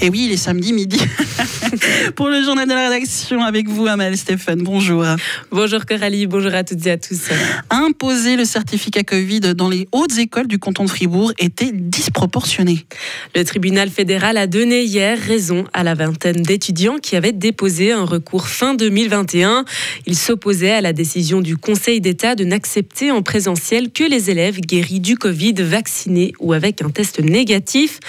Et oui, il est samedi midi. Pour le journal de la rédaction, avec vous, Amel Stéphane. Bonjour. Bonjour Coralie, bonjour à toutes et à tous. Imposer le certificat Covid dans les hautes écoles du canton de Fribourg était disproportionné. Le tribunal fédéral a donné hier raison à la vingtaine d'étudiants qui avaient déposé un recours fin 2021. Ils s'opposaient à la décision du Conseil d'État de n'accepter en présentiel que les élèves guéris du Covid, vaccinés ou avec un test négatif.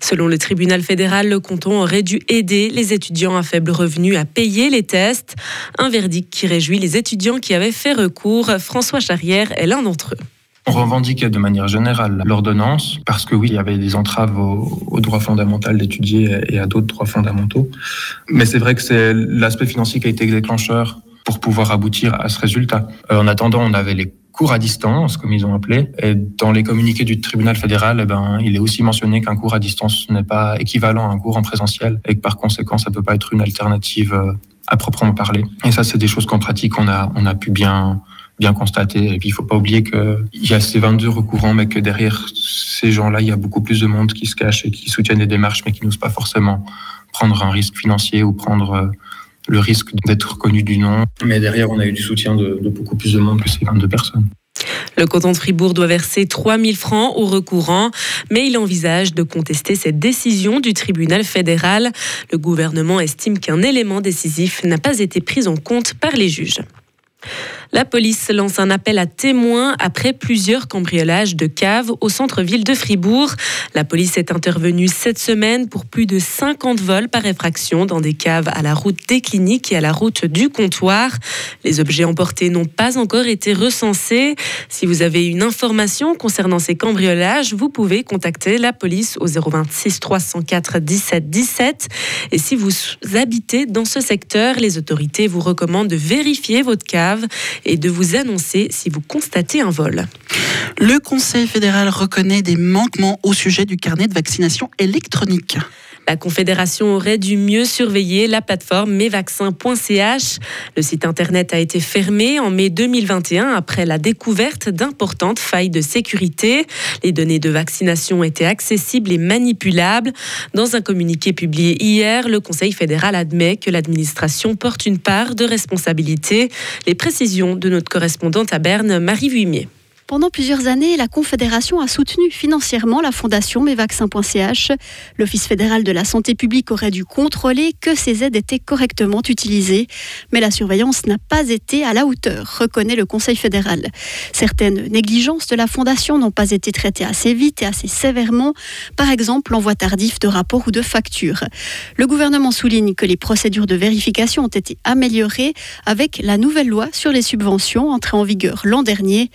Selon le tribunal fédéral, le canton aurait dû aider les étudiants à faible revenu à payer les tests. Un verdict qui réjouit les étudiants qui avaient fait recours. François Charrière est l'un d'entre eux. On revendiquait de manière générale l'ordonnance parce que oui, il y avait des entraves au, droit fondamental d'étudier et à d'autres droits fondamentaux. Mais c'est vrai que c'est l'aspect financier qui a été déclencheur pour pouvoir aboutir à ce résultat. Euh, en attendant, on avait les cours à distance, comme ils ont appelé. Et dans les communiqués du tribunal fédéral, eh ben, il est aussi mentionné qu'un cours à distance n'est pas équivalent à un cours en présentiel et que par conséquent, ça peut pas être une alternative euh, à proprement parler. Et ça, c'est des choses qu'en pratique, on a, on a pu bien, bien constater. Et puis, il faut pas oublier qu'il y a ces 22 recourants, mais que derrière ces gens-là, il y a beaucoup plus de monde qui se cache et qui soutiennent des démarches, mais qui n'osent pas forcément prendre un risque financier ou prendre euh, le risque d'être reconnu du nom. Mais derrière, on a eu du soutien de, beaucoup plus de monde que ces 22 personnes. Le canton de Fribourg doit verser 3 000 francs au recourant, mais il envisage de contester cette décision du tribunal fédéral. Le gouvernement estime qu'un élément décisif n'a pas été pris en compte par les juges. La police lance un appel à témoins après plusieurs cambriolages de caves au centre-ville de Fribourg. La police est intervenue cette semaine pour plus de 50 vols par effraction dans des caves à la route des cliniques et à la route du comptoir. Les objets emportés n'ont pas encore été recensés. Si vous avez une information concernant ces cambriolages, vous pouvez contacter la police au 026 304 17 17. Et si vous habitez dans ce secteur, les autorités vous recommandent de vérifier votre cave et de vous annoncer si vous constatez un vol. Le Conseil fédéral reconnaît des manquements au sujet du carnet de vaccination électronique. La Confédération aurait dû mieux surveiller la plateforme mesvaccins.ch. Le site internet a été fermé en mai 2021 après la découverte d'importantes failles de sécurité. Les données de vaccination étaient accessibles et manipulables. Dans un communiqué publié hier, le Conseil fédéral admet que l'administration porte une part de responsabilité. Les précisions de notre correspondante à Berne, Marie Vuimier. Pendant plusieurs années, la Confédération a soutenu financièrement la fondation mesvaccins.ch. L'Office fédéral de la santé publique aurait dû contrôler que ces aides étaient correctement utilisées, mais la surveillance n'a pas été à la hauteur, reconnaît le Conseil fédéral. Certaines négligences de la fondation n'ont pas été traitées assez vite et assez sévèrement, par exemple l'envoi tardif de rapports ou de factures. Le gouvernement souligne que les procédures de vérification ont été améliorées avec la nouvelle loi sur les subventions entrée en vigueur l'an dernier.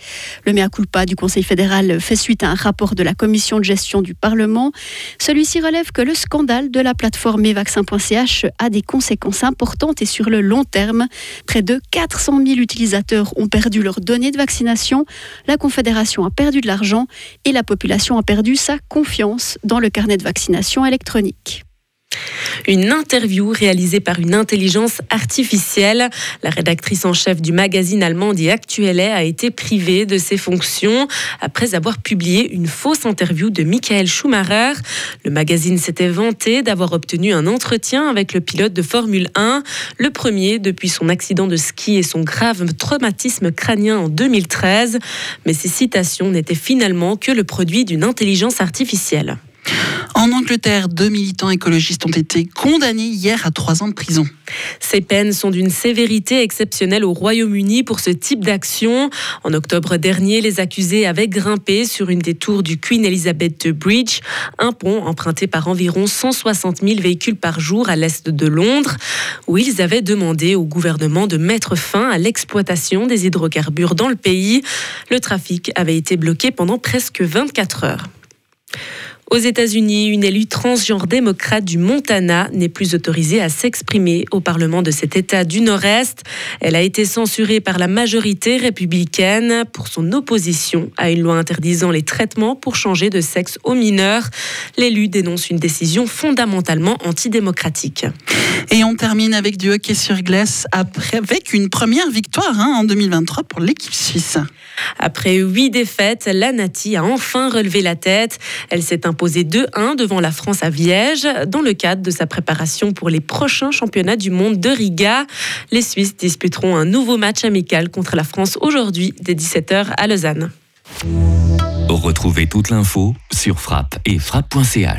Mea culpa du Conseil fédéral fait suite à un rapport de la commission de gestion du Parlement. Celui-ci relève que le scandale de la plateforme evaccin.ch a des conséquences importantes et sur le long terme. Près de 400 000 utilisateurs ont perdu leurs données de vaccination, la Confédération a perdu de l'argent et la population a perdu sa confiance dans le carnet de vaccination électronique. Une interview réalisée par une intelligence artificielle. La rédactrice en chef du magazine allemand Die Aktuelle a été privée de ses fonctions après avoir publié une fausse interview de Michael Schumacher. Le magazine s'était vanté d'avoir obtenu un entretien avec le pilote de Formule 1, le premier depuis son accident de ski et son grave traumatisme crânien en 2013. Mais ces citations n'étaient finalement que le produit d'une intelligence artificielle. En Angleterre, deux militants écologistes ont été condamnés hier à trois ans de prison. Ces peines sont d'une sévérité exceptionnelle au Royaume-Uni pour ce type d'action. En octobre dernier, les accusés avaient grimpé sur une des tours du Queen Elizabeth Bridge, un pont emprunté par environ 160 000 véhicules par jour à l'est de Londres, où ils avaient demandé au gouvernement de mettre fin à l'exploitation des hydrocarbures dans le pays. Le trafic avait été bloqué pendant presque 24 heures. Aux États-Unis, une élue transgenre démocrate du Montana n'est plus autorisée à s'exprimer au Parlement de cet État du Nord-Est. Elle a été censurée par la majorité républicaine pour son opposition à une loi interdisant les traitements pour changer de sexe aux mineurs. L'élu dénonce une décision fondamentalement antidémocratique. Et on termine avec du hockey sur glace après, avec une première victoire hein, en 2023 pour l'équipe suisse. Après huit défaites, la Nati a enfin relevé la tête. Elle s'est imposée 2-1 devant la France à Viège dans le cadre de sa préparation pour les prochains championnats du monde de Riga. Les Suisses disputeront un nouveau match amical contre la France aujourd'hui dès 17h à Lausanne. Retrouvez toute l'info sur frappe et frappe.ch.